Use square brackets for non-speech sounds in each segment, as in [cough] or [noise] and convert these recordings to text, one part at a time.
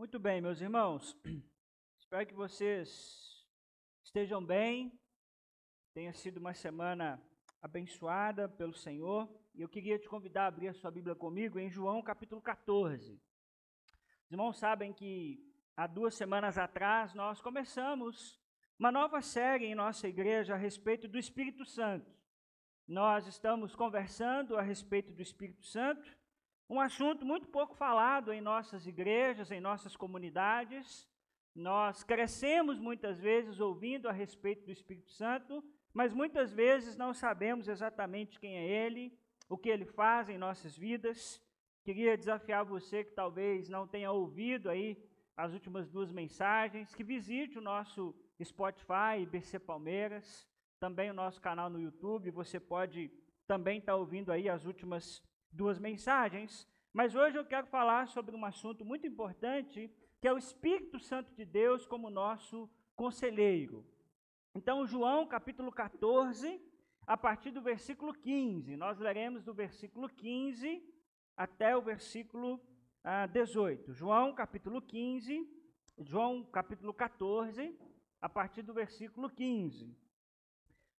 Muito bem, meus irmãos. [clears throat] Espero que vocês estejam bem. Tenha sido uma semana abençoada pelo Senhor. E eu queria te convidar a abrir a sua Bíblia comigo em João capítulo 14. Os irmãos sabem que há duas semanas atrás nós começamos uma nova série em nossa igreja a respeito do Espírito Santo. Nós estamos conversando a respeito do Espírito Santo um assunto muito pouco falado em nossas igrejas, em nossas comunidades. Nós crescemos muitas vezes ouvindo a respeito do Espírito Santo, mas muitas vezes não sabemos exatamente quem é Ele, o que Ele faz em nossas vidas. Queria desafiar você que talvez não tenha ouvido aí as últimas duas mensagens, que visite o nosso Spotify, BC Palmeiras, também o nosso canal no YouTube. Você pode também estar ouvindo aí as últimas duas mensagens, mas hoje eu quero falar sobre um assunto muito importante, que é o Espírito Santo de Deus como nosso conselheiro. Então, João capítulo 14, a partir do versículo 15, nós leremos do versículo 15 até o versículo ah, 18. João capítulo 15, João capítulo 14, a partir do versículo 15.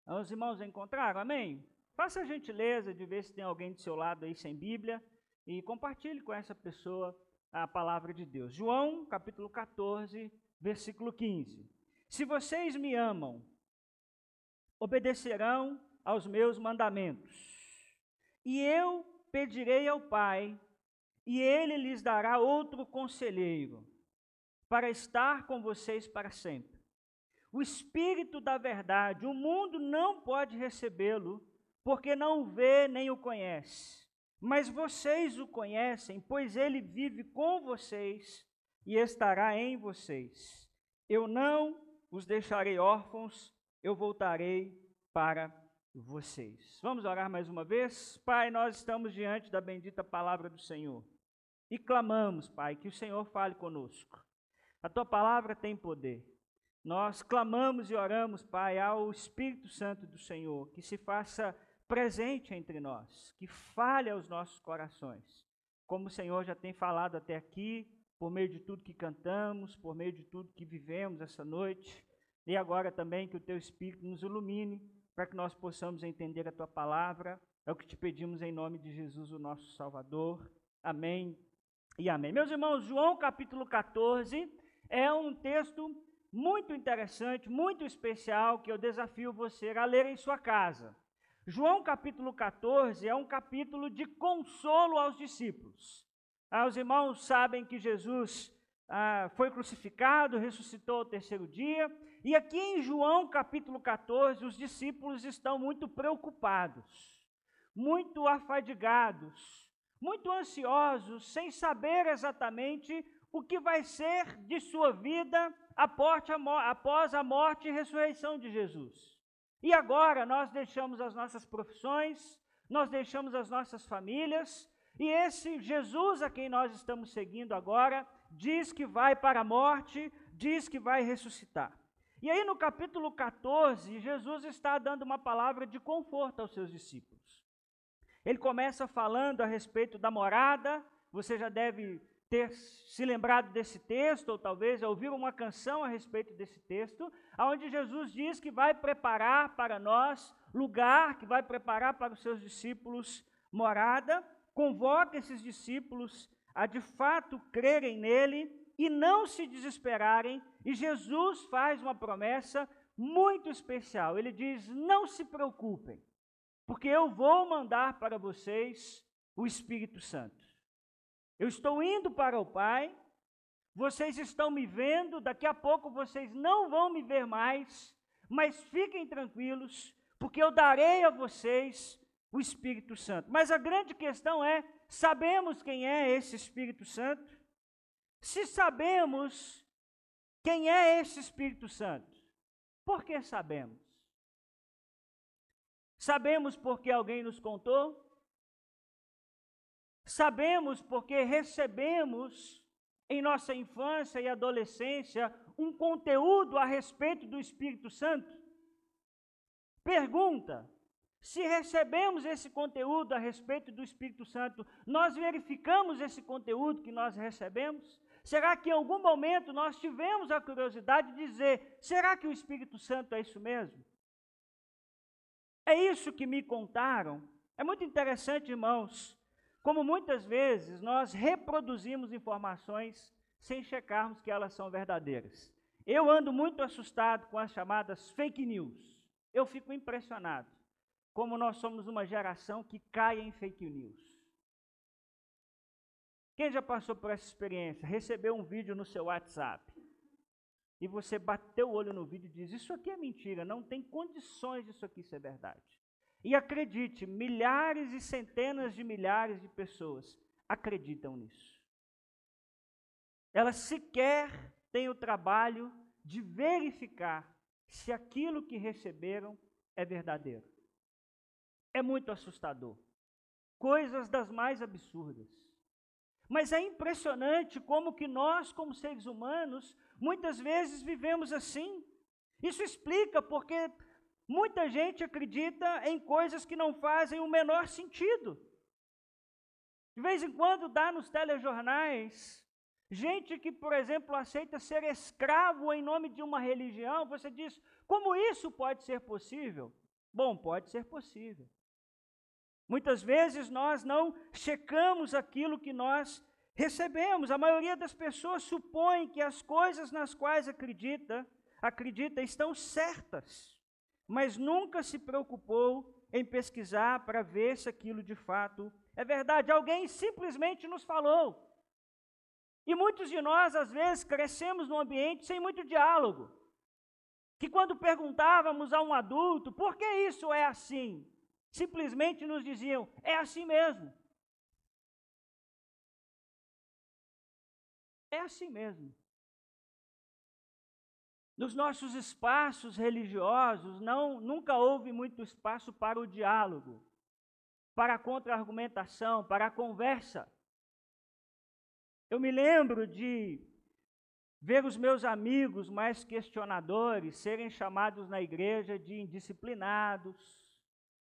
Os irmãos encontraram, amém? Faça a gentileza de ver se tem alguém do seu lado aí sem Bíblia e compartilhe com essa pessoa a palavra de Deus. João, capítulo 14, versículo 15. Se vocês me amam, obedecerão aos meus mandamentos. E eu pedirei ao Pai, e ele lhes dará outro conselheiro, para estar com vocês para sempre. O Espírito da Verdade, o mundo não pode recebê-lo, porque não o vê nem o conhece. Mas vocês o conhecem, pois ele vive com vocês e estará em vocês. Eu não os deixarei órfãos, eu voltarei para vocês. Vamos orar mais uma vez? Pai, nós estamos diante da bendita palavra do Senhor e clamamos, Pai, que o Senhor fale conosco. A tua palavra tem poder. Nós clamamos e oramos, Pai, ao Espírito Santo do Senhor, que se faça presente entre nós, que fale aos nossos corações. Como o Senhor já tem falado até aqui, por meio de tudo que cantamos, por meio de tudo que vivemos essa noite, e agora também que o teu Espírito nos ilumine para que nós possamos entender a tua palavra. É o que te pedimos em nome de Jesus, o nosso Salvador. Amém e amém. Meus irmãos, João capítulo 14 é um texto muito interessante, muito especial, que eu desafio você a ler em sua casa. João capítulo 14 é um capítulo de consolo aos discípulos. Ah, os irmãos sabem que Jesus ah, foi crucificado, ressuscitou ao terceiro dia, e aqui em João capítulo 14, os discípulos estão muito preocupados, muito afadigados, muito ansiosos, sem saber exatamente o que vai ser de sua vida após a morte e ressurreição de Jesus. E agora nós deixamos as nossas profissões, nós deixamos as nossas famílias, e esse Jesus a quem nós estamos seguindo agora diz que vai para a morte, diz que vai ressuscitar. E aí no capítulo 14, Jesus está dando uma palavra de conforto aos seus discípulos. Ele começa falando a respeito da morada, você já deve ter se lembrado desse texto, ou talvez ouvir uma canção a respeito desse texto, onde Jesus diz que vai preparar para nós lugar, que vai preparar para os seus discípulos morada, convoca esses discípulos a de fato crerem nele e não se desesperarem, e Jesus faz uma promessa muito especial. Ele diz: Não se preocupem, porque eu vou mandar para vocês o Espírito Santo. Eu estou indo para o Pai, vocês estão me vendo, daqui a pouco vocês não vão me ver mais, mas fiquem tranquilos, porque eu darei a vocês o Espírito Santo. Mas a grande questão é: sabemos quem é esse Espírito Santo? Se sabemos quem é esse Espírito Santo, por que sabemos? Sabemos porque alguém nos contou? Sabemos porque recebemos em nossa infância e adolescência um conteúdo a respeito do Espírito Santo? Pergunta: se recebemos esse conteúdo a respeito do Espírito Santo, nós verificamos esse conteúdo que nós recebemos? Será que em algum momento nós tivemos a curiosidade de dizer: será que o Espírito Santo é isso mesmo? É isso que me contaram. É muito interessante, irmãos, como muitas vezes nós reproduzimos informações sem checarmos que elas são verdadeiras. Eu ando muito assustado com as chamadas fake news. Eu fico impressionado como nós somos uma geração que cai em fake news. Quem já passou por essa experiência? Recebeu um vídeo no seu WhatsApp e você bateu o olho no vídeo e diz: Isso aqui é mentira, não tem condições disso aqui ser verdade. E acredite, milhares e centenas de milhares de pessoas acreditam nisso. Elas sequer têm o trabalho de verificar se aquilo que receberam é verdadeiro. É muito assustador. Coisas das mais absurdas. Mas é impressionante como que nós, como seres humanos, muitas vezes vivemos assim. Isso explica porque muita gente acredita em coisas que não fazem o menor sentido. De vez em quando dá nos telejornais gente que, por exemplo, aceita ser escravo em nome de uma religião, você diz: como isso pode ser possível? Bom, pode ser possível. Muitas vezes nós não checamos aquilo que nós recebemos. A maioria das pessoas supõe que as coisas nas quais acredita, acredita estão certas, mas nunca se preocupou em pesquisar para ver se aquilo de fato é verdade. Alguém simplesmente nos falou. E muitos de nós, às vezes, crescemos num ambiente sem muito diálogo. Que quando perguntávamos a um adulto, por que isso é assim? simplesmente nos diziam: é assim mesmo. É assim mesmo. Nos nossos espaços religiosos, não, nunca houve muito espaço para o diálogo, para a contra-argumentação, para a conversa. Eu me lembro de ver os meus amigos mais questionadores serem chamados na igreja de indisciplinados,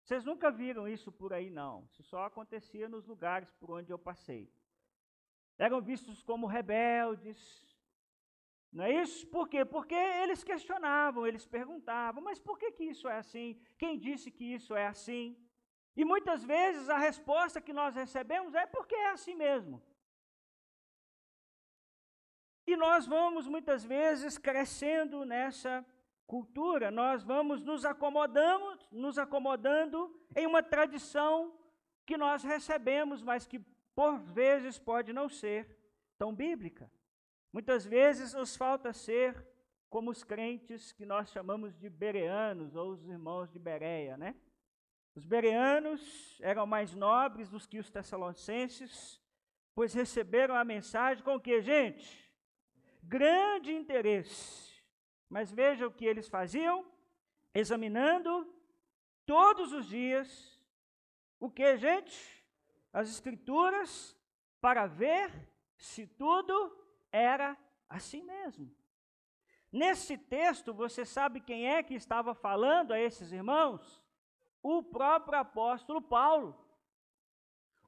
vocês nunca viram isso por aí, não. Isso só acontecia nos lugares por onde eu passei. Eram vistos como rebeldes. Não é isso? Por quê? Porque eles questionavam, eles perguntavam, mas por que, que isso é assim? Quem disse que isso é assim? E muitas vezes a resposta que nós recebemos é porque é assim mesmo. E nós vamos muitas vezes crescendo nessa cultura, nós vamos nos acomodando, nos acomodando em uma tradição que nós recebemos, mas que por vezes pode não ser tão bíblica. Muitas vezes nos falta ser como os crentes que nós chamamos de bereanos ou os irmãos de Bereia, né? Os bereanos eram mais nobres do que os tessalonicenses, pois receberam a mensagem com que, gente? Grande interesse mas veja o que eles faziam, examinando todos os dias o que, gente? As escrituras para ver se tudo era assim mesmo. Nesse texto, você sabe quem é que estava falando a esses irmãos? O próprio apóstolo Paulo.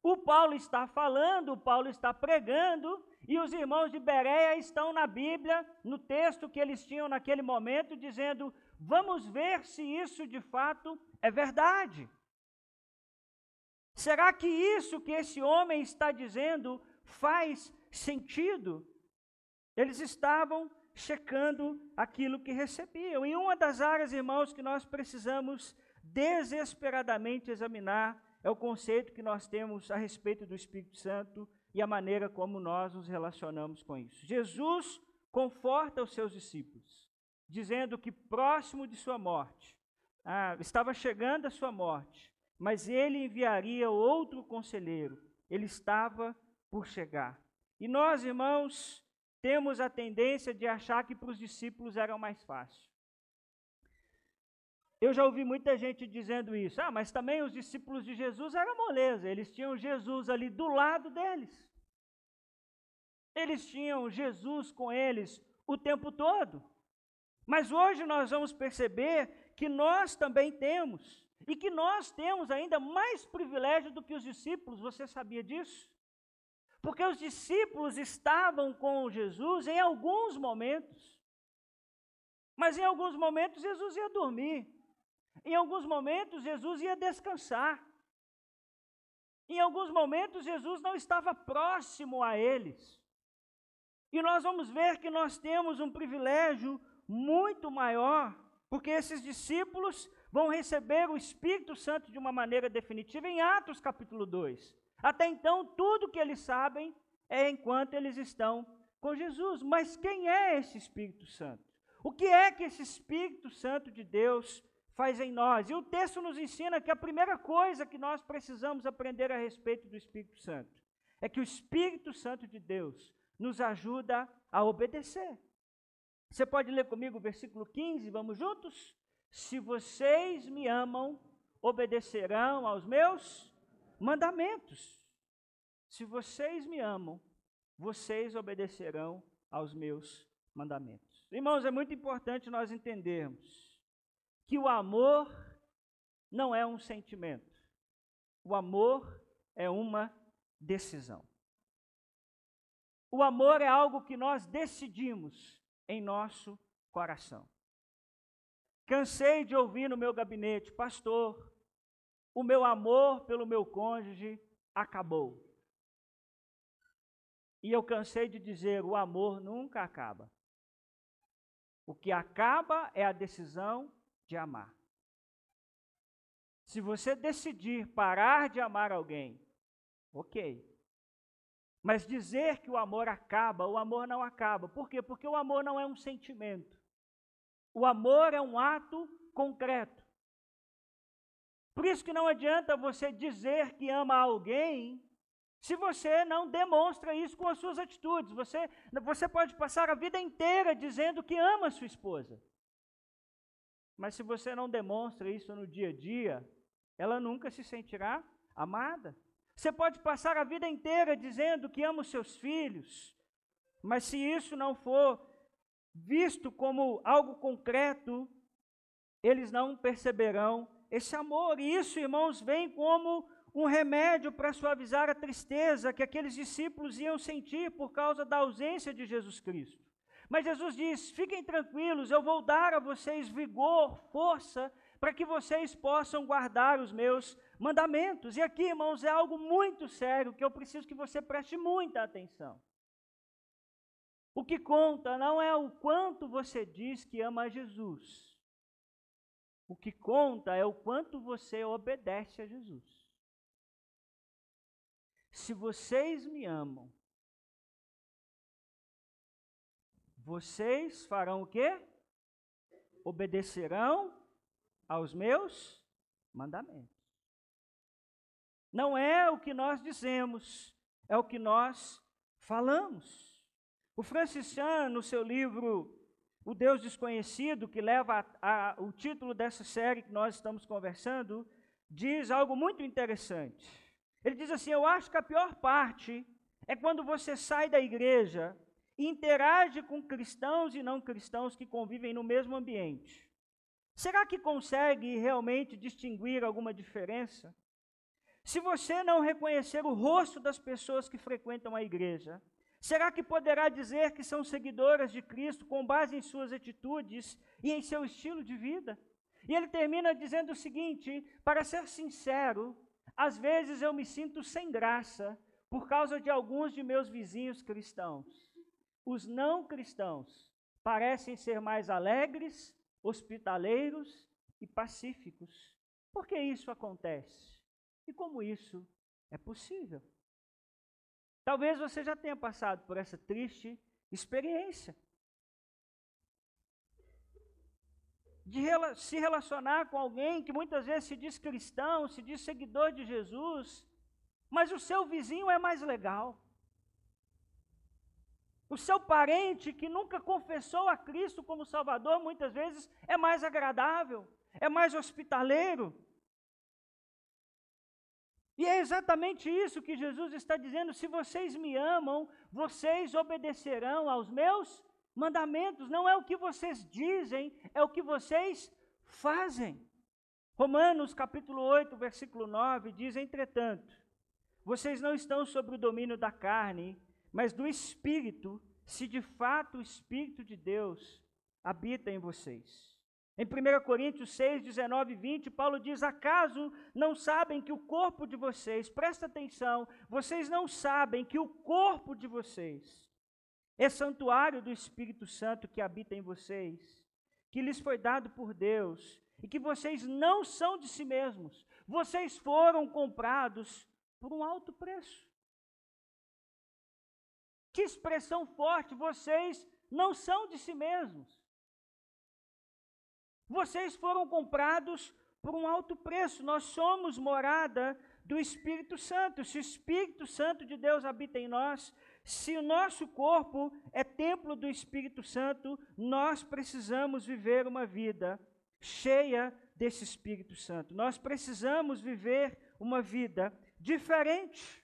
O Paulo está falando, o Paulo está pregando, e os irmãos de Bereia estão na Bíblia, no texto que eles tinham naquele momento, dizendo: vamos ver se isso de fato é verdade. Será que isso que esse homem está dizendo faz sentido? Eles estavam checando aquilo que recebiam. Em uma das áreas, irmãos, que nós precisamos desesperadamente examinar é o conceito que nós temos a respeito do Espírito Santo e a maneira como nós nos relacionamos com isso. Jesus conforta os seus discípulos, dizendo que próximo de sua morte, ah, estava chegando a sua morte, mas ele enviaria outro conselheiro, ele estava por chegar. E nós, irmãos, temos a tendência de achar que para os discípulos era mais fácil. Eu já ouvi muita gente dizendo isso. Ah, mas também os discípulos de Jesus eram moleza, eles tinham Jesus ali do lado deles. Eles tinham Jesus com eles o tempo todo. Mas hoje nós vamos perceber que nós também temos, e que nós temos ainda mais privilégio do que os discípulos, você sabia disso? Porque os discípulos estavam com Jesus em alguns momentos. Mas em alguns momentos Jesus ia dormir. Em alguns momentos Jesus ia descansar. Em alguns momentos Jesus não estava próximo a eles. E nós vamos ver que nós temos um privilégio muito maior, porque esses discípulos vão receber o Espírito Santo de uma maneira definitiva em Atos capítulo 2. Até então, tudo que eles sabem é enquanto eles estão com Jesus. Mas quem é esse Espírito Santo? O que é que esse Espírito Santo de Deus faz em nós? E o texto nos ensina que a primeira coisa que nós precisamos aprender a respeito do Espírito Santo é que o Espírito Santo de Deus nos ajuda a obedecer. Você pode ler comigo o versículo 15, vamos juntos? Se vocês me amam, obedecerão aos meus mandamentos. Se vocês me amam, vocês obedecerão aos meus mandamentos. Irmãos, é muito importante nós entendermos que o amor não é um sentimento. O amor é uma decisão. O amor é algo que nós decidimos em nosso coração. Cansei de ouvir no meu gabinete, pastor, o meu amor pelo meu cônjuge acabou. E eu cansei de dizer: o amor nunca acaba. O que acaba é a decisão de amar. Se você decidir parar de amar alguém, ok. Mas dizer que o amor acaba, o amor não acaba. Por quê? Porque o amor não é um sentimento. O amor é um ato concreto. Por isso que não adianta você dizer que ama alguém se você não demonstra isso com as suas atitudes. Você, você pode passar a vida inteira dizendo que ama a sua esposa. Mas se você não demonstra isso no dia a dia, ela nunca se sentirá amada. Você pode passar a vida inteira dizendo que ama os seus filhos, mas se isso não for visto como algo concreto, eles não perceberão esse amor. E isso, irmãos, vem como um remédio para suavizar a tristeza que aqueles discípulos iam sentir por causa da ausência de Jesus Cristo. Mas Jesus diz: fiquem tranquilos, eu vou dar a vocês vigor, força, para que vocês possam guardar os meus mandamentos. E aqui, irmãos, é algo muito sério que eu preciso que você preste muita atenção. O que conta não é o quanto você diz que ama Jesus. O que conta é o quanto você obedece a Jesus. Se vocês me amam, vocês farão o quê? Obedecerão aos meus mandamentos. Não é o que nós dizemos, é o que nós falamos. O Francis Chan, no seu livro O Deus Desconhecido, que leva a, a, o título dessa série que nós estamos conversando, diz algo muito interessante. Ele diz assim: Eu acho que a pior parte é quando você sai da igreja e interage com cristãos e não cristãos que convivem no mesmo ambiente. Será que consegue realmente distinguir alguma diferença? Se você não reconhecer o rosto das pessoas que frequentam a igreja, Será que poderá dizer que são seguidoras de Cristo com base em suas atitudes e em seu estilo de vida? E ele termina dizendo o seguinte: para ser sincero, às vezes eu me sinto sem graça por causa de alguns de meus vizinhos cristãos. Os não cristãos parecem ser mais alegres, hospitaleiros e pacíficos. Por que isso acontece? E como isso é possível? Talvez você já tenha passado por essa triste experiência. De se relacionar com alguém que muitas vezes se diz cristão, se diz seguidor de Jesus, mas o seu vizinho é mais legal. O seu parente que nunca confessou a Cristo como Salvador, muitas vezes é mais agradável, é mais hospitaleiro, e é exatamente isso que Jesus está dizendo: se vocês me amam, vocês obedecerão aos meus mandamentos. Não é o que vocês dizem, é o que vocês fazem. Romanos capítulo 8, versículo 9 diz: entretanto, vocês não estão sob o domínio da carne, mas do Espírito, se de fato o Espírito de Deus habita em vocês. Em 1 Coríntios 6, 19 e 20, Paulo diz: Acaso não sabem que o corpo de vocês, presta atenção, vocês não sabem que o corpo de vocês é santuário do Espírito Santo que habita em vocês, que lhes foi dado por Deus, e que vocês não são de si mesmos, vocês foram comprados por um alto preço. Que expressão forte, vocês não são de si mesmos. Vocês foram comprados por um alto preço. Nós somos morada do Espírito Santo. Se o Espírito Santo de Deus habita em nós, se o nosso corpo é templo do Espírito Santo, nós precisamos viver uma vida cheia desse Espírito Santo. Nós precisamos viver uma vida diferente.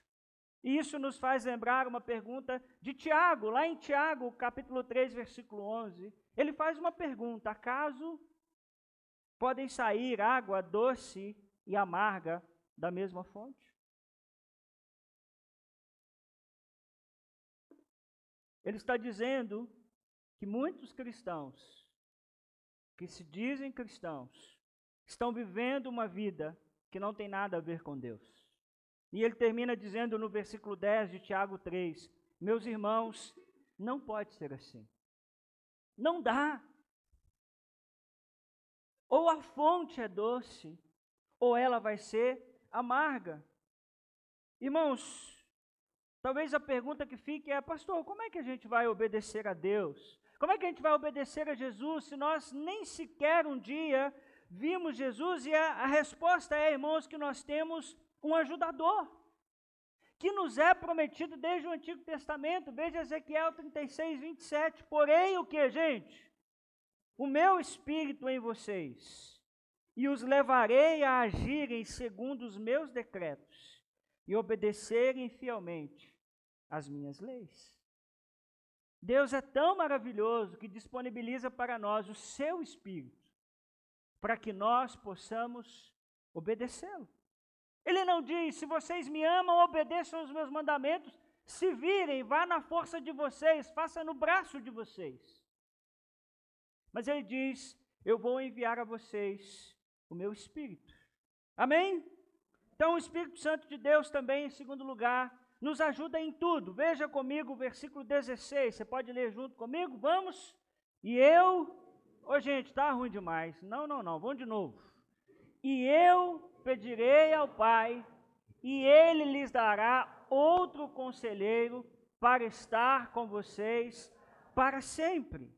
E isso nos faz lembrar uma pergunta de Tiago, lá em Tiago, capítulo 3, versículo 11. Ele faz uma pergunta: acaso podem sair água doce e amarga da mesma fonte? Ele está dizendo que muitos cristãos, que se dizem cristãos, estão vivendo uma vida que não tem nada a ver com Deus. E ele termina dizendo no versículo 10 de Tiago 3: Meus irmãos, não pode ser assim. Não dá. Ou a fonte é doce, ou ela vai ser amarga. Irmãos, talvez a pergunta que fique é: Pastor, como é que a gente vai obedecer a Deus? Como é que a gente vai obedecer a Jesus se nós nem sequer um dia vimos Jesus? E a, a resposta é, irmãos, que nós temos um ajudador que nos é prometido desde o Antigo Testamento. Veja Ezequiel 36, 27. Porém, o que, gente? O meu espírito em vocês, e os levarei a agirem segundo os meus decretos e obedecerem fielmente as minhas leis. Deus é tão maravilhoso que disponibiliza para nós o seu espírito, para que nós possamos obedecê-lo. Ele não diz: se vocês me amam, obedeçam os meus mandamentos, se virem, vá na força de vocês, faça no braço de vocês. Mas ele diz: Eu vou enviar a vocês o meu Espírito. Amém? Então, o Espírito Santo de Deus também, em segundo lugar, nos ajuda em tudo. Veja comigo o versículo 16. Você pode ler junto comigo? Vamos? E eu. Ô, oh, gente, está ruim demais. Não, não, não. Vamos de novo. E eu pedirei ao Pai, e ele lhes dará outro conselheiro para estar com vocês para sempre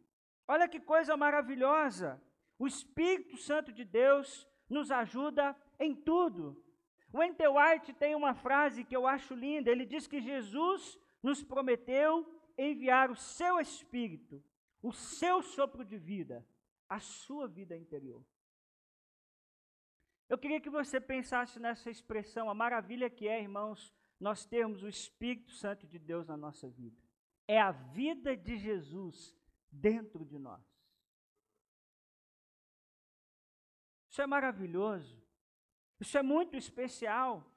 Olha que coisa maravilhosa! O Espírito Santo de Deus nos ajuda em tudo. O Enter White tem uma frase que eu acho linda. Ele diz que Jesus nos prometeu enviar o seu Espírito, o seu sopro de vida, a sua vida interior. Eu queria que você pensasse nessa expressão, a maravilha que é, irmãos, nós termos o Espírito Santo de Deus na nossa vida. É a vida de Jesus dentro de nós. Isso é maravilhoso. Isso é muito especial.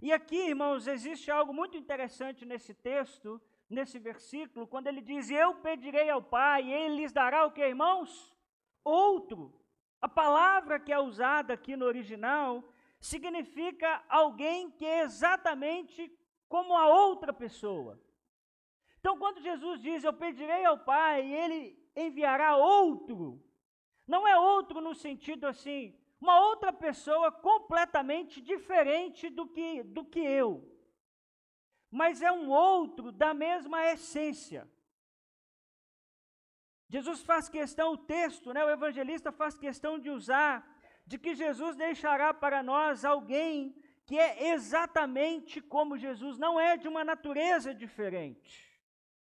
E aqui, irmãos, existe algo muito interessante nesse texto, nesse versículo, quando ele diz: Eu pedirei ao Pai, e ele lhes dará o que, irmãos? Outro. A palavra que é usada aqui no original significa alguém que é exatamente como a outra pessoa. Então, quando Jesus diz, Eu pedirei ao Pai e ele enviará outro, não é outro no sentido assim, uma outra pessoa completamente diferente do que, do que eu, mas é um outro da mesma essência. Jesus faz questão, o texto, né, o evangelista faz questão de usar, de que Jesus deixará para nós alguém que é exatamente como Jesus, não é de uma natureza diferente.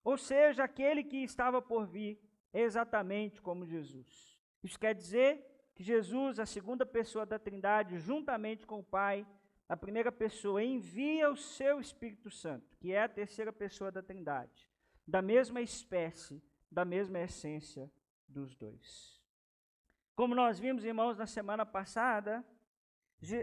Ou seja, aquele que estava por vir exatamente como Jesus. Isso quer dizer que Jesus, a segunda pessoa da Trindade, juntamente com o Pai, a primeira pessoa, envia o seu Espírito Santo, que é a terceira pessoa da Trindade, da mesma espécie, da mesma essência dos dois. Como nós vimos, irmãos, na semana passada,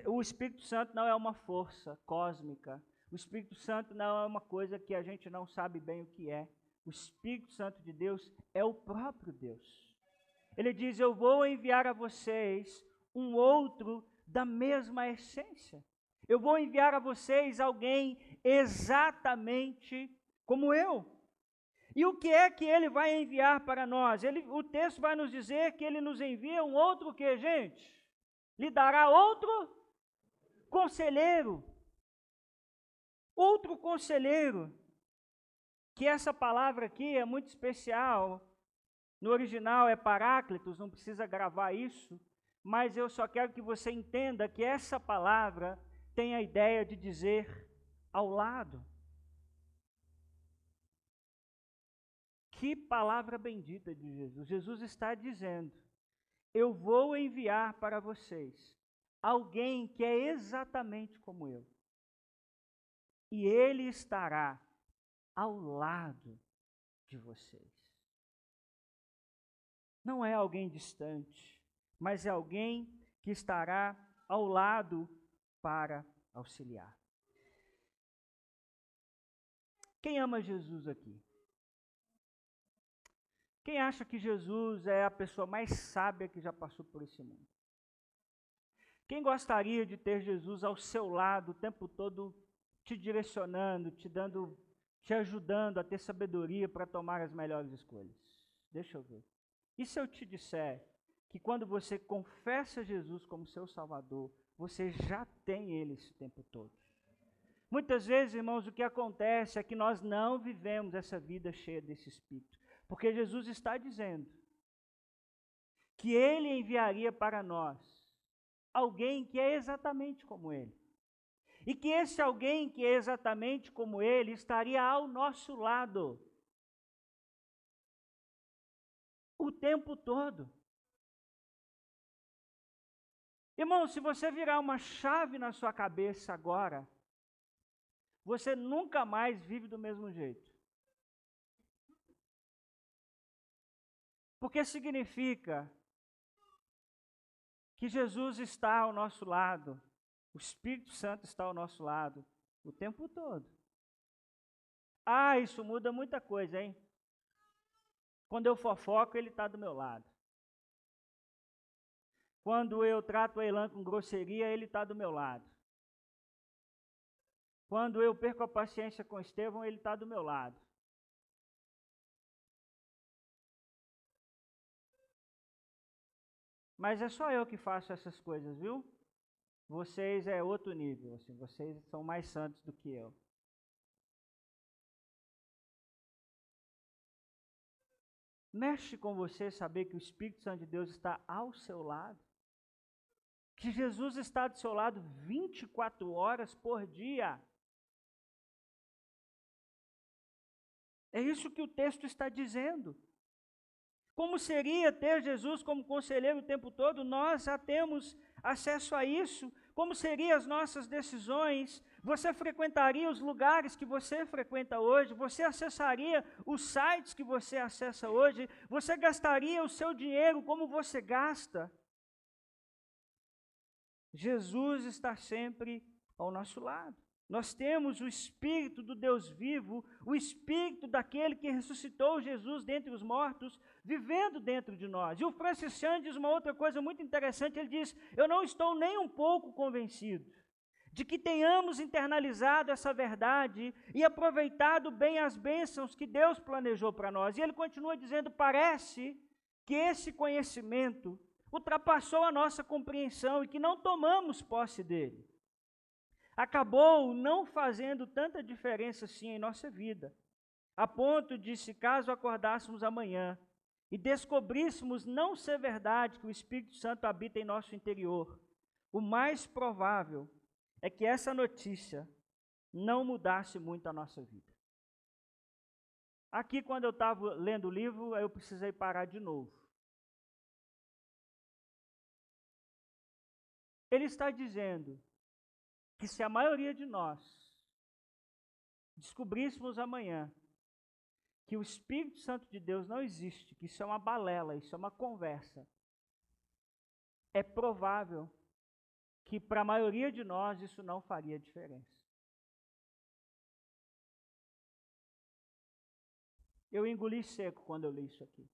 o Espírito Santo não é uma força cósmica, O Espírito Santo não é uma coisa que a gente não sabe bem o que é. O Espírito Santo de Deus é o próprio Deus. Ele diz: Eu vou enviar a vocês um outro da mesma essência. Eu vou enviar a vocês alguém exatamente como eu. E o que é que ele vai enviar para nós? Ele, o texto vai nos dizer que ele nos envia um outro que, gente? Lhe dará outro conselheiro. Outro conselheiro. Que essa palavra aqui é muito especial. No original é Paráclitos, não precisa gravar isso. Mas eu só quero que você entenda que essa palavra tem a ideia de dizer ao lado. Que palavra bendita de Jesus. Jesus está dizendo: Eu vou enviar para vocês alguém que é exatamente como eu. E ele estará ao lado de vocês. Não é alguém distante, mas é alguém que estará ao lado para auxiliar. Quem ama Jesus aqui? Quem acha que Jesus é a pessoa mais sábia que já passou por esse mundo? Quem gostaria de ter Jesus ao seu lado o tempo todo te direcionando, te dando, te ajudando a ter sabedoria para tomar as melhores escolhas? Deixa eu ver. E se eu te disser que quando você confessa Jesus como seu Salvador, você já tem Ele esse tempo todo? Muitas vezes, irmãos, o que acontece é que nós não vivemos essa vida cheia desse Espírito. Porque Jesus está dizendo que Ele enviaria para nós alguém que é exatamente como Ele. E que esse alguém que é exatamente como Ele estaria ao nosso lado o tempo todo. Irmão, se você virar uma chave na sua cabeça agora, você nunca mais vive do mesmo jeito. Porque significa que Jesus está ao nosso lado, o Espírito Santo está ao nosso lado o tempo todo. Ah, isso muda muita coisa, hein? Quando eu fofoco, ele está do meu lado. Quando eu trato a Elan com grosseria, ele está do meu lado. Quando eu perco a paciência com Estevão, ele está do meu lado. Mas é só eu que faço essas coisas, viu? Vocês é outro nível, assim, vocês são mais santos do que eu. Mexe com você saber que o Espírito Santo de Deus está ao seu lado. Que Jesus está do seu lado 24 horas por dia. É isso que o texto está dizendo. Como seria ter Jesus como conselheiro o tempo todo? Nós já temos acesso a isso. Como seriam as nossas decisões? Você frequentaria os lugares que você frequenta hoje? Você acessaria os sites que você acessa hoje? Você gastaria o seu dinheiro como você gasta? Jesus está sempre ao nosso lado. Nós temos o Espírito do Deus vivo, o Espírito daquele que ressuscitou Jesus dentre os mortos, vivendo dentro de nós. E o Francis Chan diz uma outra coisa muito interessante: ele diz, Eu não estou nem um pouco convencido de que tenhamos internalizado essa verdade e aproveitado bem as bênçãos que Deus planejou para nós. E ele continua dizendo: parece que esse conhecimento ultrapassou a nossa compreensão e que não tomamos posse dele. Acabou não fazendo tanta diferença assim em nossa vida, a ponto de, se caso acordássemos amanhã e descobríssemos não ser verdade que o Espírito Santo habita em nosso interior, o mais provável é que essa notícia não mudasse muito a nossa vida. Aqui, quando eu estava lendo o livro, eu precisei parar de novo. Ele está dizendo que se a maioria de nós descobríssemos amanhã que o Espírito Santo de Deus não existe, que isso é uma balela, isso é uma conversa, é provável que para a maioria de nós isso não faria diferença. Eu engoli seco quando eu li isso aqui.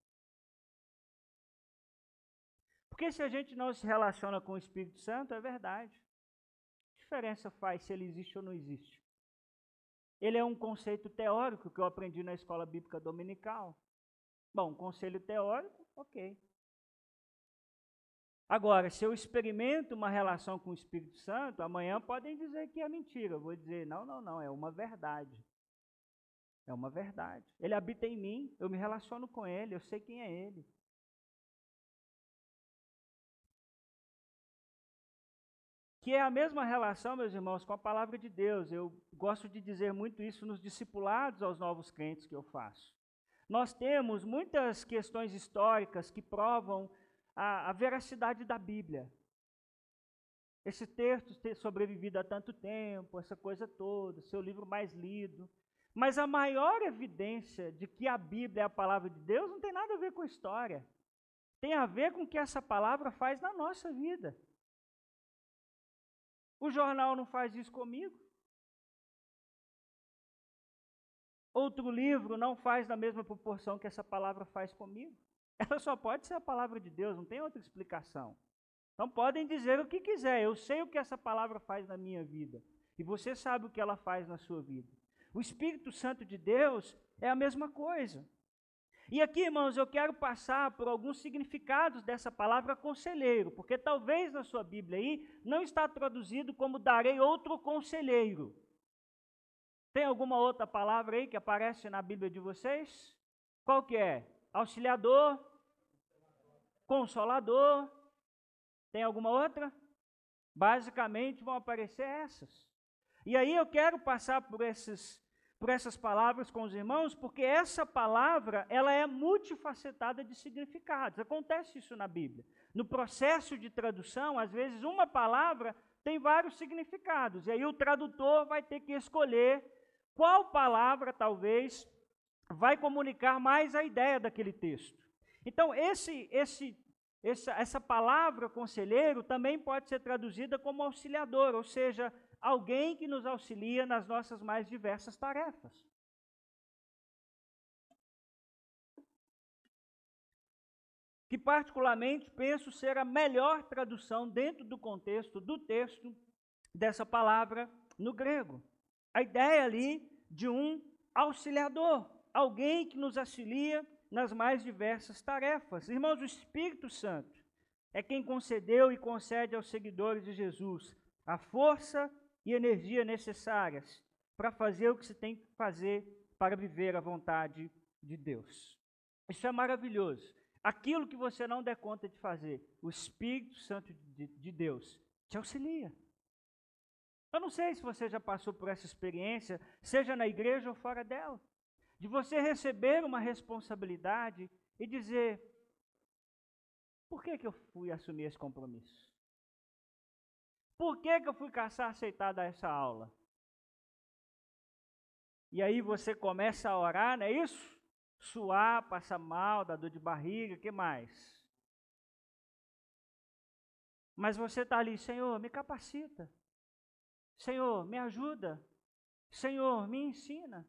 Porque se a gente não se relaciona com o Espírito Santo, é verdade. Diferença faz se ele existe ou não existe? Ele é um conceito teórico que eu aprendi na escola bíblica dominical. Bom, conselho teórico, ok. Agora, se eu experimento uma relação com o Espírito Santo, amanhã podem dizer que é mentira. Eu vou dizer, não, não, não, é uma verdade. É uma verdade. Ele habita em mim, eu me relaciono com ele, eu sei quem é ele. Que é a mesma relação, meus irmãos, com a palavra de Deus. Eu gosto de dizer muito isso nos discipulados aos novos crentes que eu faço. Nós temos muitas questões históricas que provam a, a veracidade da Bíblia. Esse texto ter sobrevivido há tanto tempo, essa coisa toda, seu livro mais lido. Mas a maior evidência de que a Bíblia é a palavra de Deus não tem nada a ver com a história. Tem a ver com o que essa palavra faz na nossa vida. O jornal não faz isso comigo. Outro livro não faz na mesma proporção que essa palavra faz comigo. [laughs] Ela só pode ser a palavra de Deus, não tem outra explicação. Então podem dizer o que quiser, eu sei o que essa palavra faz na minha vida. E você sabe o que ela faz na sua vida. O Espírito Santo de Deus é a mesma coisa. E aqui, irmãos, eu quero passar por alguns significados dessa palavra conselheiro, porque talvez na sua Bíblia aí não está traduzido como darei outro conselheiro. Tem alguma outra palavra aí que aparece na Bíblia de vocês? Qual que é? Auxiliador, Consolador. Tem alguma outra? Basicamente vão aparecer essas. E aí eu quero passar por esses por essas palavras com os irmãos, porque essa palavra, ela é multifacetada de significados. Acontece isso na Bíblia. No processo de tradução, às vezes uma palavra tem vários significados, e aí o tradutor vai ter que escolher qual palavra talvez vai comunicar mais a ideia daquele texto. Então, esse, esse, essa, essa palavra conselheiro também pode ser traduzida como auxiliador, ou seja, alguém que nos auxilia nas nossas mais diversas tarefas. Que, particularmente, penso ser a melhor tradução dentro do contexto do texto dessa palavra no grego. A ideia ali de um auxiliador, alguém que nos auxilia nas mais diversas tarefas. Irmãos, o Espírito Santo é quem concedeu e concede aos seguidores de Jesus a força e energia necessárias para fazer o que se tem que fazer para viver a vontade de Deus. Isso é maravilhoso. Aquilo que você não der conta de fazer, o Espírito Santo de, de Deus te auxilia. Eu não sei se você já passou por essa experiência, seja na igreja ou fora dela de você receber uma responsabilidade e dizer: por que, que eu fui assumir esse compromisso? Por que, que eu fui caçar aceitar dar essa aula? E aí você começa a orar, não é isso? Suar, passar mal, dar dor de barriga, que mais? Mas você está ali, Senhor, me capacita. Senhor, me ajuda. Senhor, me ensina.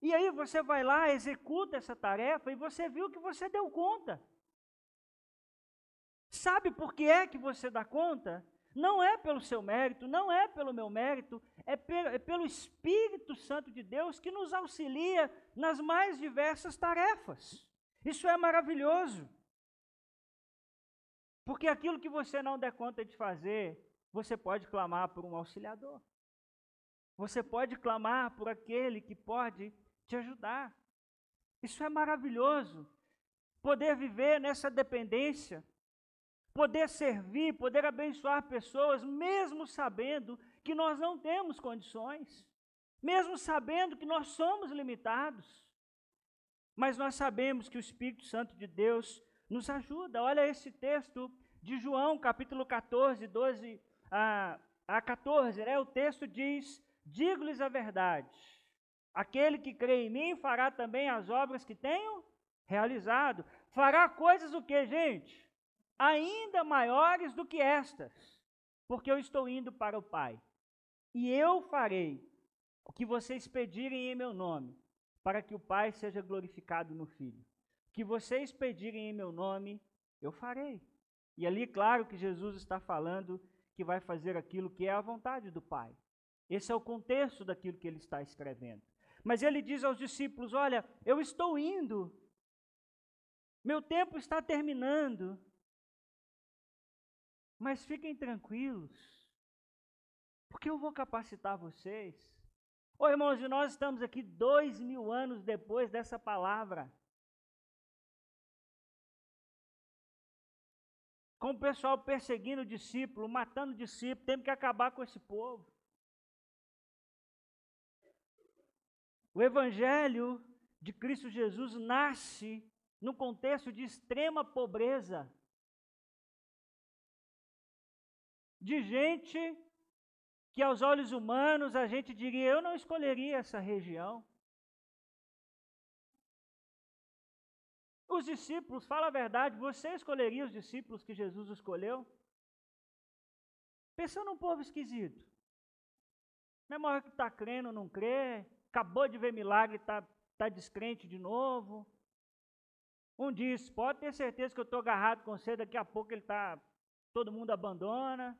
E aí você vai lá, executa essa tarefa e você viu que você deu conta. Sabe por que é que você dá conta? Não é pelo seu mérito, não é pelo meu mérito, é pelo, é pelo Espírito Santo de Deus que nos auxilia nas mais diversas tarefas. Isso é maravilhoso. Porque aquilo que você não der conta de fazer, você pode clamar por um auxiliador. Você pode clamar por aquele que pode te ajudar. Isso é maravilhoso. Poder viver nessa dependência, poder servir, poder abençoar pessoas, mesmo sabendo que nós não temos condições, mesmo sabendo que nós somos limitados. Mas nós sabemos que o Espírito Santo de Deus nos ajuda. Olha esse texto de João, capítulo 14, 12 a, a 14, né? o texto diz: Digo-lhes a verdade Aquele que crê em mim fará também as obras que tenho realizado. Fará coisas o que, gente? Ainda maiores do que estas, porque eu estou indo para o Pai. E eu farei o que vocês pedirem em meu nome, para que o Pai seja glorificado no Filho. Que vocês pedirem em meu nome, eu farei. E ali, claro que Jesus está falando que vai fazer aquilo que é a vontade do Pai. Esse é o contexto daquilo que ele está escrevendo. Mas ele diz aos discípulos: Olha, eu estou indo, meu tempo está terminando, mas fiquem tranquilos, porque eu vou capacitar vocês. Ô irmãos, e nós estamos aqui dois mil anos depois dessa palavra. Com o pessoal perseguindo o discípulo, matando o discípulo, temos que acabar com esse povo. O Evangelho de Cristo Jesus nasce no contexto de extrema pobreza, de gente que aos olhos humanos a gente diria, eu não escolheria essa região. Os discípulos, fala a verdade, você escolheria os discípulos que Jesus escolheu? Pensa num povo esquisito. Hora que está crendo, não crê, acabou de ver milagre, está tá descrente de novo. Um diz, pode ter certeza que eu estou agarrado com você, daqui a pouco ele está, todo mundo abandona.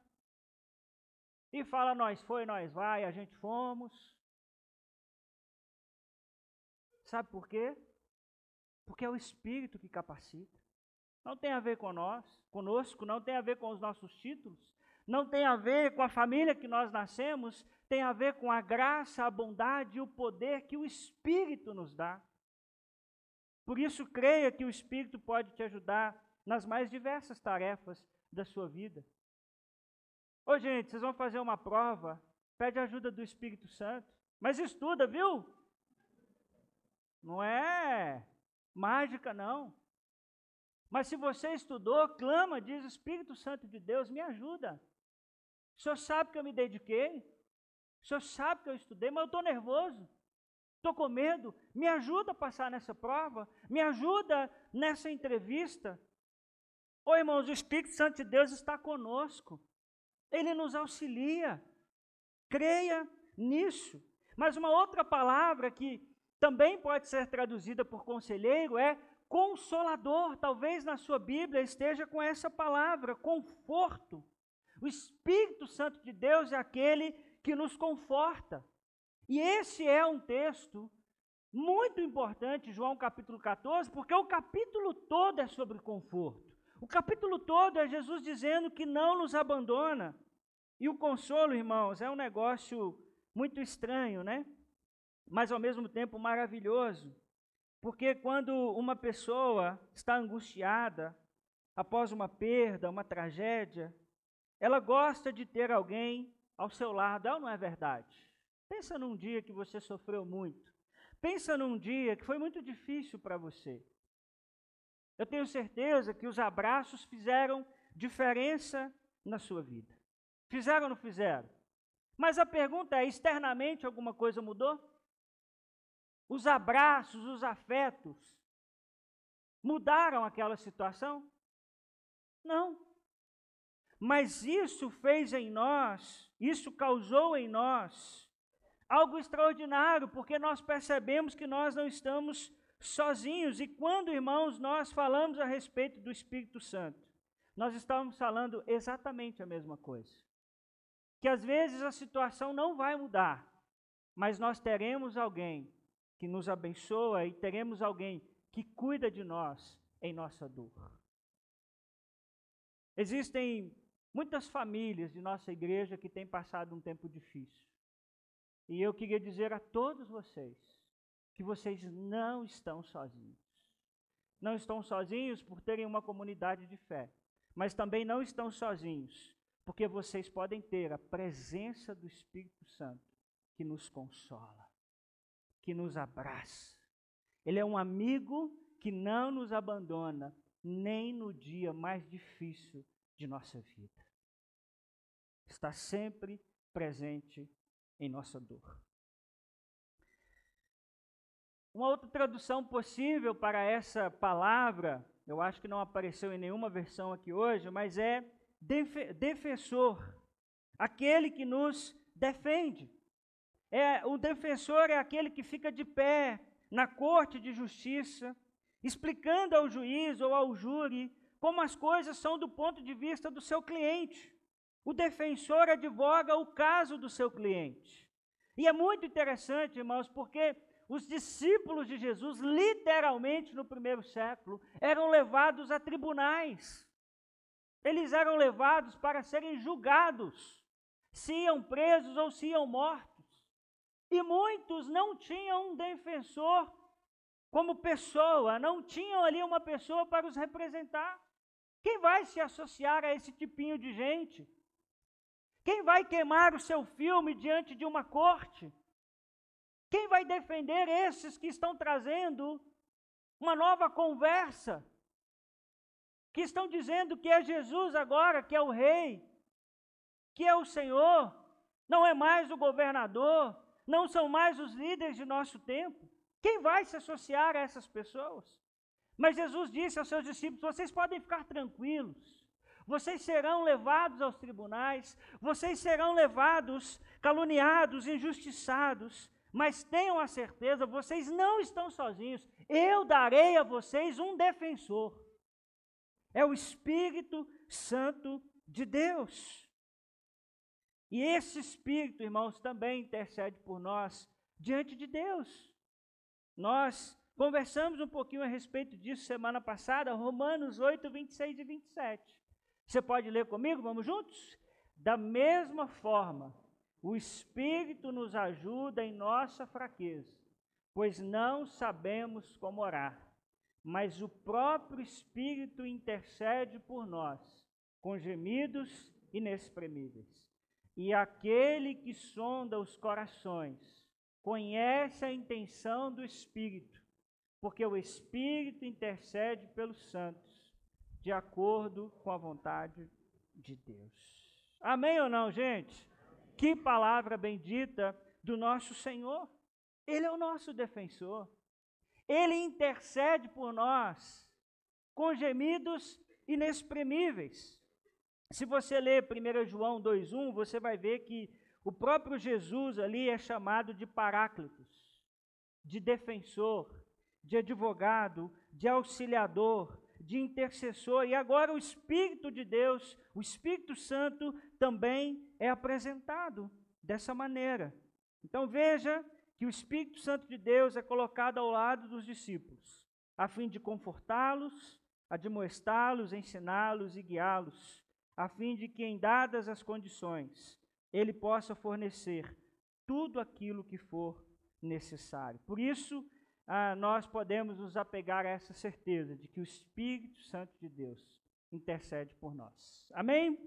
E fala, nós foi, nós vai, a gente fomos. Sabe por quê? Porque é o Espírito que capacita. Não tem a ver com nós, conosco, não tem a ver com os nossos títulos, não tem a ver com a família que nós nascemos, tem a ver com a graça, a bondade e o poder que o Espírito nos dá. Por isso, creia que o Espírito pode te ajudar nas mais diversas tarefas da sua vida. Ô, gente, vocês vão fazer uma prova, pede ajuda do Espírito Santo, mas estuda, viu? Não é mágica, não. Mas se você estudou, clama, diz Espírito Santo de Deus, me ajuda. O senhor sabe que eu me dediquei, o senhor sabe que eu estudei, mas eu estou nervoso. Estou com medo. Me ajuda a passar nessa prova. Me ajuda nessa entrevista. Ô irmãos, o Espírito Santo de Deus está conosco. Ele nos auxilia. Creia nisso. Mas uma outra palavra que também pode ser traduzida por conselheiro é consolador. Talvez na sua Bíblia esteja com essa palavra, conforto. O Espírito Santo de Deus é aquele que nos conforta. E esse é um texto muito importante, João capítulo 14, porque o capítulo todo é sobre conforto. O capítulo todo é Jesus dizendo que não nos abandona. E o consolo, irmãos, é um negócio muito estranho, né? Mas ao mesmo tempo maravilhoso. Porque quando uma pessoa está angustiada após uma perda, uma tragédia, ela gosta de ter alguém ao seu lado, ou não é verdade? Pensa num dia que você sofreu muito. Pensa num dia que foi muito difícil para você. Eu tenho certeza que os abraços fizeram diferença na sua vida. Fizeram ou não fizeram? Mas a pergunta é: externamente alguma coisa mudou? Os abraços, os afetos mudaram aquela situação? Não. Mas isso fez em nós isso causou em nós algo extraordinário, porque nós percebemos que nós não estamos sozinhos. E quando, irmãos, nós falamos a respeito do Espírito Santo, nós estamos falando exatamente a mesma coisa. Que às vezes a situação não vai mudar, mas nós teremos alguém que nos abençoa e teremos alguém que cuida de nós em nossa dor. Existem muitas famílias de nossa igreja que têm passado um tempo difícil. E eu queria dizer a todos vocês que vocês não estão sozinhos. Não estão sozinhos por terem uma comunidade de fé, mas também não estão sozinhos porque vocês podem ter a presença do Espírito Santo que nos consola, que nos abraça. Ele é um amigo que não nos abandona nem no dia mais difícil de nossa vida. Está sempre presente em nossa dor. Uma outra tradução possível para essa palavra, eu acho que não apareceu em nenhuma versão aqui hoje, mas é defensor, aquele que nos defende. É, o defensor é aquele que fica de pé na corte de justiça, explicando ao juiz ou ao júri como as coisas são do ponto de vista do seu cliente. O defensor advoga o caso do seu cliente. E é muito interessante, irmãos, porque os discípulos de Jesus, literalmente no primeiro século, eram levados a tribunais. Eles eram levados para serem julgados, se iam presos ou se iam mortos. E muitos não tinham um defensor como pessoa, não tinham ali uma pessoa para os representar. Quem vai se associar a esse tipinho de gente? Quem vai queimar o seu filme diante de uma corte? Quem vai defender esses que estão trazendo uma nova conversa? Que estão dizendo que é Jesus agora, que é o rei, que é o Senhor, não é mais o governador, não são mais os líderes de nosso tempo. Quem vai se associar a essas pessoas? Mas Jesus disse aos seus discípulos: vocês podem ficar tranquilos, vocês serão levados aos tribunais, vocês serão levados, caluniados, injustiçados, mas tenham a certeza, vocês não estão sozinhos, eu darei a vocês um defensor. É o Espírito Santo de Deus. E esse Espírito, irmãos, também intercede por nós diante de Deus. Nós conversamos um pouquinho a respeito disso semana passada, Romanos 8, 26 e 27. Você pode ler comigo? Vamos juntos? Da mesma forma, o Espírito nos ajuda em nossa fraqueza, pois não sabemos como orar, mas o próprio Espírito intercede por nós, com gemidos inexprimíveis. E aquele que sonda os corações, conhece a intenção do Espírito, porque o Espírito intercede pelos santos, de acordo com a vontade de Deus. Amém ou não, gente? Que palavra bendita do nosso Senhor. Ele é o nosso defensor. Ele intercede por nós com gemidos inexprimíveis. Se você ler 1 João 2,1, você vai ver que o próprio Jesus ali é chamado de Paráclitos, de defensor, de advogado, de auxiliador, de intercessor, e agora o Espírito de Deus, o Espírito Santo, também é apresentado dessa maneira. Então veja que o Espírito Santo de Deus é colocado ao lado dos discípulos, a fim de confortá-los, admoestá-los, ensiná-los e guiá-los, a fim de que, em dadas as condições, ele possa fornecer tudo aquilo que for necessário. Por isso, ah, nós podemos nos apegar a essa certeza de que o Espírito Santo de Deus intercede por nós. Amém?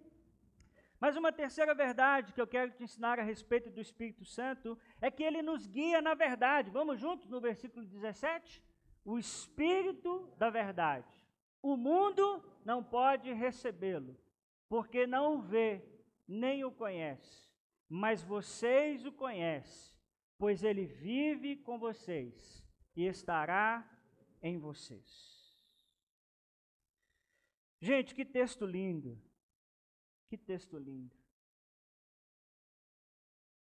Mas uma terceira verdade que eu quero te ensinar a respeito do Espírito Santo é que ele nos guia na verdade. Vamos juntos no versículo 17? O Espírito da verdade. O mundo não pode recebê-lo, porque não o vê nem o conhece, mas vocês o conhecem, pois ele vive com vocês e estará em vocês. Gente, que texto lindo! Que texto lindo!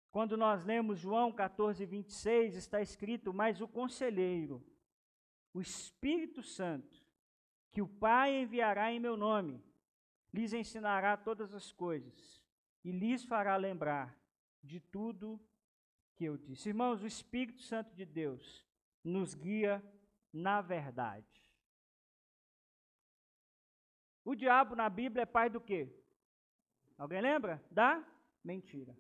Quando nós lemos João 14, 26, está escrito: Mas o conselheiro, o Espírito Santo, que o Pai enviará em meu nome, lhes ensinará todas as coisas e lhes fará lembrar de tudo que eu disse. Irmãos, o Espírito Santo de Deus nos guia na verdade. O diabo na Bíblia é pai do quê? Alguém lembra? Da mentira.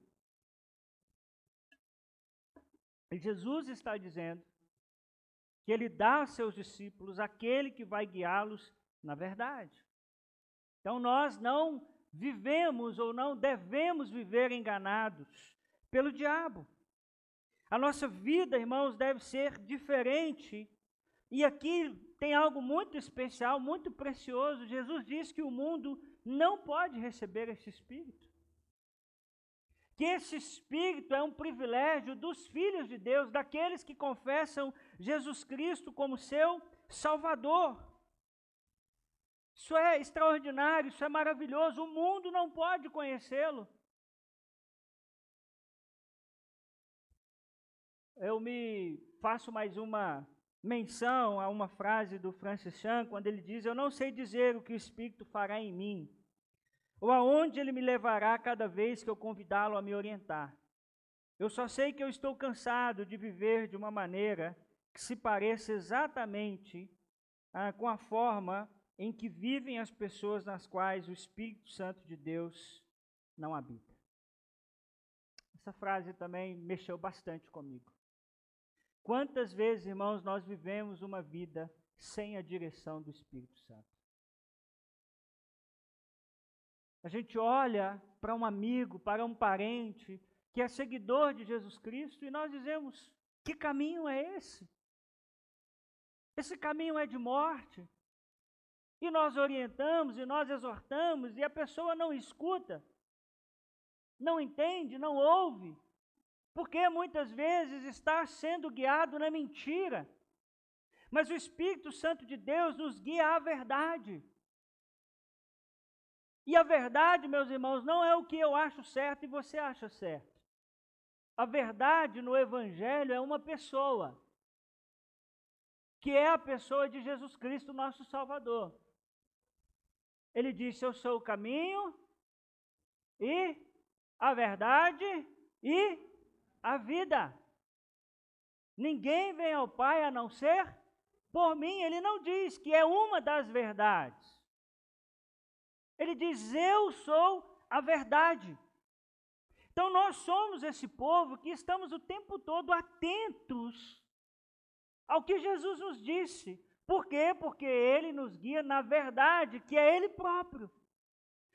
E Jesus está dizendo que ele dá aos seus discípulos aquele que vai guiá-los na verdade. Então nós não vivemos ou não devemos viver enganados pelo diabo. A nossa vida, irmãos, deve ser diferente. E aqui tem algo muito especial, muito precioso. Jesus diz que o mundo não pode receber esse espírito. Que esse espírito é um privilégio dos filhos de Deus, daqueles que confessam Jesus Cristo como seu Salvador. Isso é extraordinário, isso é maravilhoso. O mundo não pode conhecê-lo. Eu me faço mais uma menção a uma frase do Francis Chan, quando ele diz: Eu não sei dizer o que o Espírito fará em mim, ou aonde ele me levará cada vez que eu convidá-lo a me orientar. Eu só sei que eu estou cansado de viver de uma maneira que se pareça exatamente ah, com a forma em que vivem as pessoas nas quais o Espírito Santo de Deus não habita. Essa frase também mexeu bastante comigo. Quantas vezes, irmãos, nós vivemos uma vida sem a direção do Espírito Santo? A gente olha para um amigo, para um parente que é seguidor de Jesus Cristo e nós dizemos: que caminho é esse? Esse caminho é de morte. E nós orientamos e nós exortamos e a pessoa não escuta, não entende, não ouve, porque muitas vezes está sendo guiado na mentira. Mas o Espírito Santo de Deus nos guia à verdade. E a verdade, meus irmãos, não é o que eu acho certo e você acha certo. A verdade no Evangelho é uma pessoa, que é a pessoa de Jesus Cristo, nosso Salvador. Ele disse: Eu sou o caminho e a verdade e a vida. Ninguém vem ao Pai a não ser por mim. Ele não diz que é uma das verdades. Ele diz: Eu sou a verdade. Então nós somos esse povo que estamos o tempo todo atentos ao que Jesus nos disse. Por quê? Porque ele nos guia na verdade, que é ele próprio.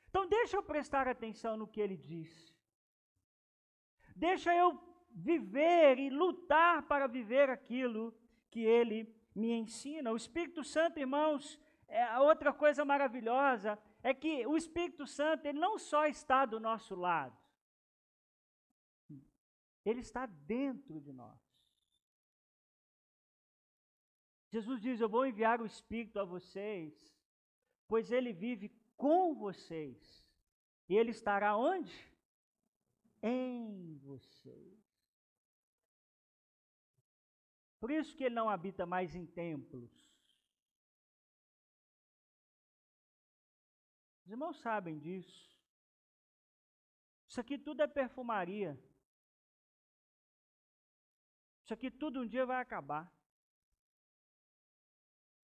Então deixa eu prestar atenção no que ele disse. Deixa eu viver e lutar para viver aquilo que ele me ensina. O Espírito Santo, irmãos, é outra coisa maravilhosa é que o Espírito Santo ele não só está do nosso lado, ele está dentro de nós. Jesus diz: Eu vou enviar o Espírito a vocês, pois ele vive com vocês. E ele estará onde? Em vocês. Por isso que ele não habita mais em templos. Os irmãos sabem disso. Isso aqui tudo é perfumaria. Isso aqui tudo um dia vai acabar.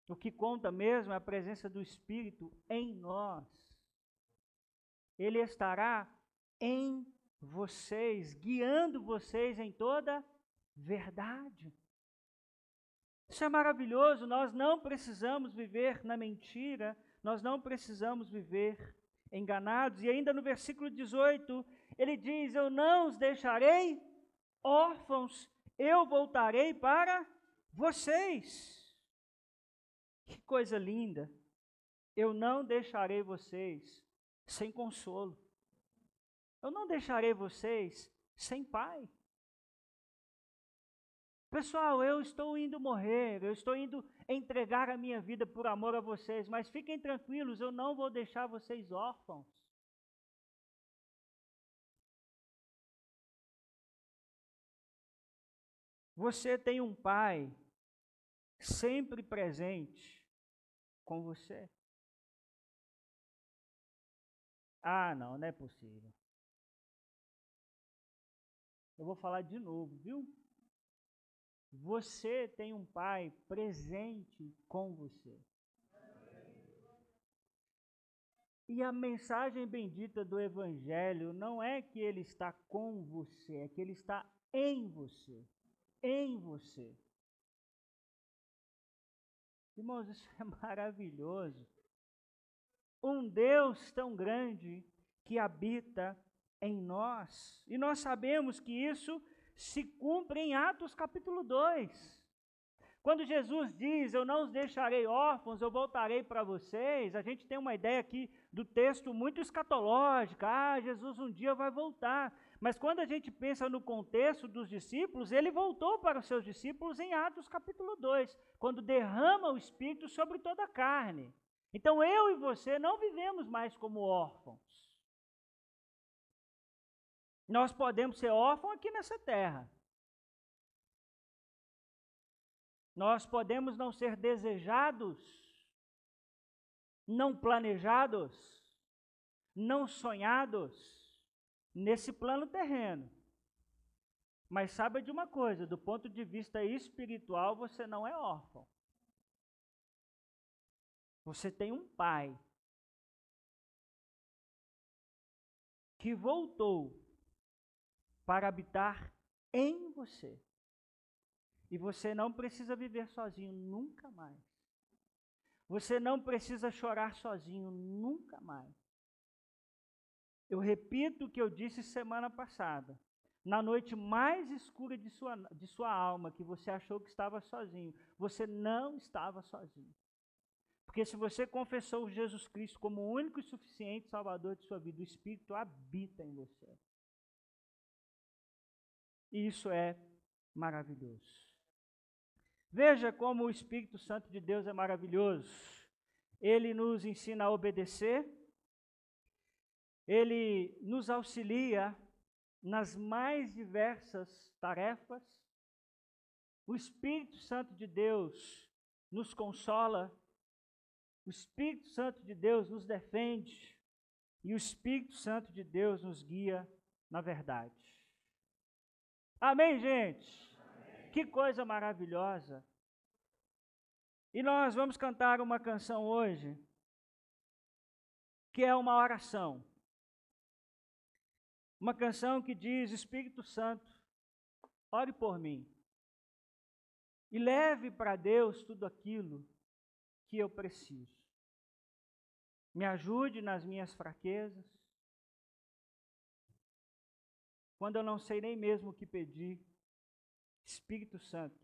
O que conta mesmo é a presença do Espírito em nós. Ele estará em vocês, guiando vocês em toda verdade. Isso é maravilhoso, nós não precisamos viver na mentira, nós não precisamos viver enganados. E ainda no versículo 18, ele diz: Eu não os deixarei órfãos, eu voltarei para vocês. Que coisa linda! Eu não deixarei vocês sem consolo. Eu não deixarei vocês sem pai. Pessoal, eu estou indo morrer, eu estou indo entregar a minha vida por amor a vocês, mas fiquem tranquilos, eu não vou deixar vocês órfãos. Você tem um pai sempre presente com você. Ah, não, não é possível. Eu vou falar de novo, viu? Você tem um pai presente com você. E a mensagem bendita do Evangelho não é que ele está com você, é que ele está em você em você. Irmãos, isso é [laughs] maravilhoso. Um Deus tão grande que habita em nós. E nós sabemos que isso se cumpre em Atos capítulo 2. Quando Jesus diz: Eu não os deixarei órfãos, eu voltarei para vocês, a gente tem uma ideia aqui do texto muito escatológica. Ah, Jesus um dia vai voltar. Mas quando a gente pensa no contexto dos discípulos, ele voltou para os seus discípulos em Atos capítulo 2, quando derrama o Espírito sobre toda a carne. Então eu e você não vivemos mais como órfãos. Nós podemos ser órfãos aqui nessa terra. Nós podemos não ser desejados, não planejados, não sonhados nesse plano terreno. Mas saiba de uma coisa: do ponto de vista espiritual, você não é órfão. Você tem um pai que voltou para habitar em você. E você não precisa viver sozinho nunca mais. Você não precisa chorar sozinho nunca mais. Eu repito o que eu disse semana passada. Na noite mais escura de sua, de sua alma, que você achou que estava sozinho, você não estava sozinho. Porque se você confessou Jesus Cristo como o único e suficiente Salvador de sua vida, o Espírito habita em você. E isso é maravilhoso. Veja como o Espírito Santo de Deus é maravilhoso. Ele nos ensina a obedecer, ele nos auxilia nas mais diversas tarefas. O Espírito Santo de Deus nos consola, o Espírito Santo de Deus nos defende e o Espírito Santo de Deus nos guia na verdade. Amém, gente? Amém. Que coisa maravilhosa. E nós vamos cantar uma canção hoje, que é uma oração. Uma canção que diz: Espírito Santo, ore por mim. E leve para Deus tudo aquilo que eu preciso. Me ajude nas minhas fraquezas. Quando eu não sei nem mesmo o que pedir, Espírito Santo,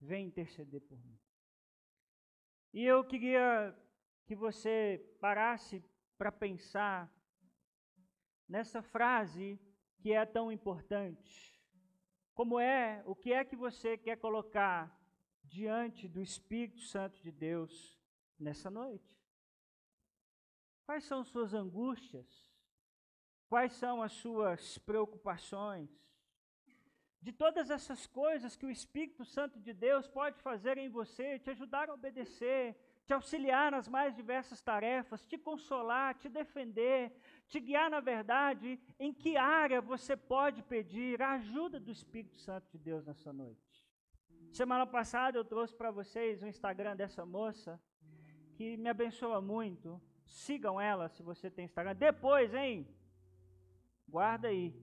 vem interceder por mim. E eu queria que você parasse para pensar nessa frase que é tão importante. Como é, o que é que você quer colocar diante do Espírito Santo de Deus nessa noite? Quais são suas angústias? Quais são as suas preocupações? De todas essas coisas que o Espírito Santo de Deus pode fazer em você, te ajudar a obedecer, te auxiliar nas mais diversas tarefas, te consolar, te defender, te guiar na verdade, em que área você pode pedir a ajuda do Espírito Santo de Deus nessa noite. Semana passada eu trouxe para vocês o Instagram dessa moça, que me abençoa muito. Sigam ela se você tem Instagram. Depois, hein? Guarda aí.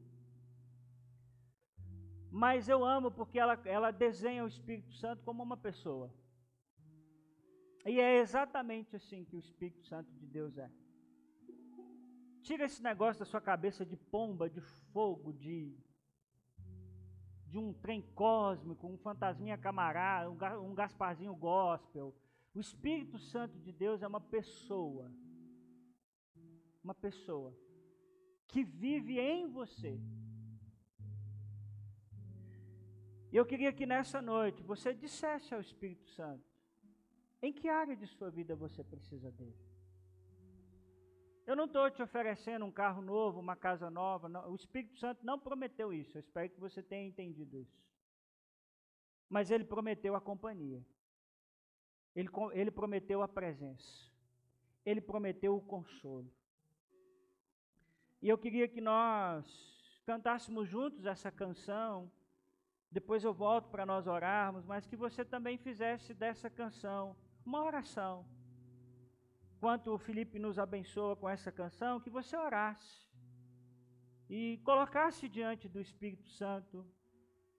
Mas eu amo porque ela, ela desenha o Espírito Santo como uma pessoa. E é exatamente assim que o Espírito Santo de Deus é. Tira esse negócio da sua cabeça de pomba, de fogo, de, de um trem cósmico, um fantasminha camarada, um, um Gasparzinho gospel. O Espírito Santo de Deus é uma pessoa uma pessoa que vive em você. E eu queria que nessa noite você dissesse ao Espírito Santo: em que área de sua vida você precisa dele? Eu não estou te oferecendo um carro novo, uma casa nova. Não. O Espírito Santo não prometeu isso. Eu espero que você tenha entendido isso. Mas ele prometeu a companhia. Ele, ele prometeu a presença. Ele prometeu o consolo. E eu queria que nós cantássemos juntos essa canção. Depois eu volto para nós orarmos, mas que você também fizesse dessa canção uma oração. Enquanto o Felipe nos abençoa com essa canção, que você orasse e colocasse diante do Espírito Santo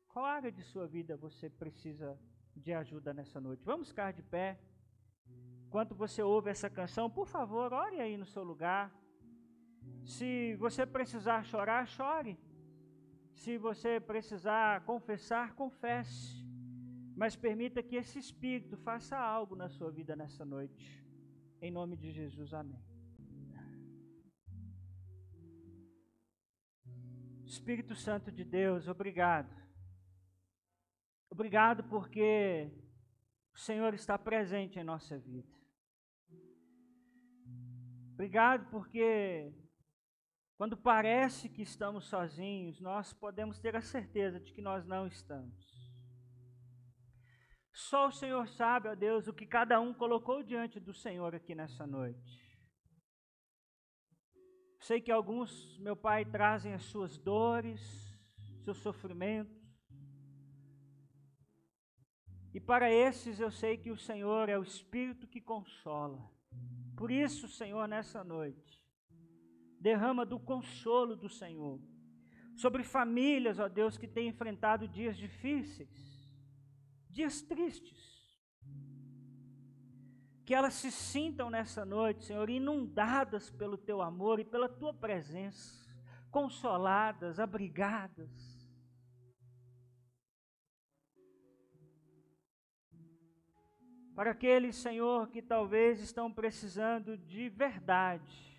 qual área de sua vida você precisa de ajuda nessa noite. Vamos ficar de pé. Enquanto você ouve essa canção, por favor, ore aí no seu lugar. Se você precisar chorar, chore. Se você precisar confessar, confesse. Mas permita que esse Espírito faça algo na sua vida nessa noite. Em nome de Jesus, amém. Espírito Santo de Deus, obrigado. Obrigado porque o Senhor está presente em nossa vida. Obrigado porque quando parece que estamos sozinhos, nós podemos ter a certeza de que nós não estamos. Só o Senhor sabe, ó Deus, o que cada um colocou diante do Senhor aqui nessa noite. Sei que alguns, meu Pai, trazem as suas dores, seus sofrimentos. E para esses eu sei que o Senhor é o Espírito que consola. Por isso, Senhor, nessa noite, derrama do consolo do Senhor sobre famílias, ó Deus, que têm enfrentado dias difíceis, dias tristes. Que elas se sintam nessa noite, Senhor, inundadas pelo teu amor e pela tua presença, consoladas, abrigadas. Para aqueles, Senhor, que talvez estão precisando de verdade,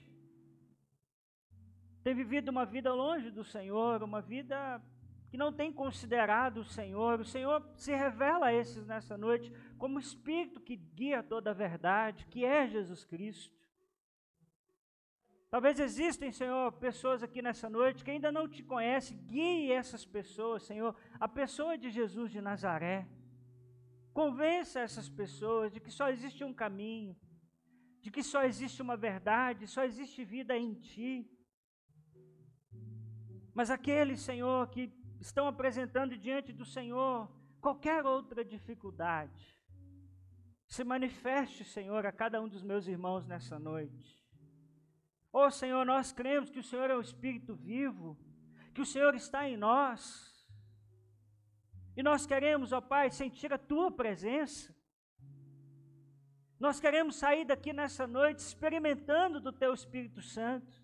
tem vivido uma vida longe do Senhor, uma vida que não tem considerado o Senhor. O Senhor se revela a esses nessa noite como o Espírito que guia toda a verdade, que é Jesus Cristo. Talvez existem, Senhor, pessoas aqui nessa noite que ainda não te conhecem. Guie essas pessoas, Senhor, a pessoa de Jesus de Nazaré. Convença essas pessoas de que só existe um caminho, de que só existe uma verdade, só existe vida em Ti. Mas aqueles, Senhor, que estão apresentando diante do Senhor qualquer outra dificuldade, se manifeste, Senhor, a cada um dos meus irmãos nessa noite. Oh, Senhor, nós cremos que o Senhor é o Espírito vivo, que o Senhor está em nós. E nós queremos, ó Pai, sentir a Tua presença. Nós queremos sair daqui nessa noite experimentando do Teu Espírito Santo.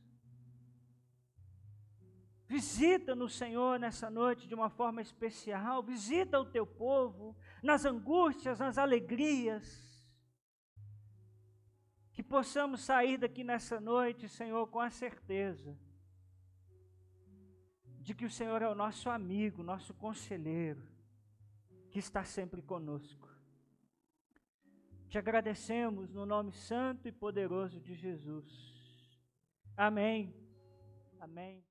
Visita no Senhor nessa noite de uma forma especial. Visita o teu povo nas angústias, nas alegrias. Que possamos sair daqui nessa noite, Senhor, com a certeza de que o Senhor é o nosso amigo, nosso conselheiro, que está sempre conosco. Te agradecemos no nome santo e poderoso de Jesus. Amém. Amém.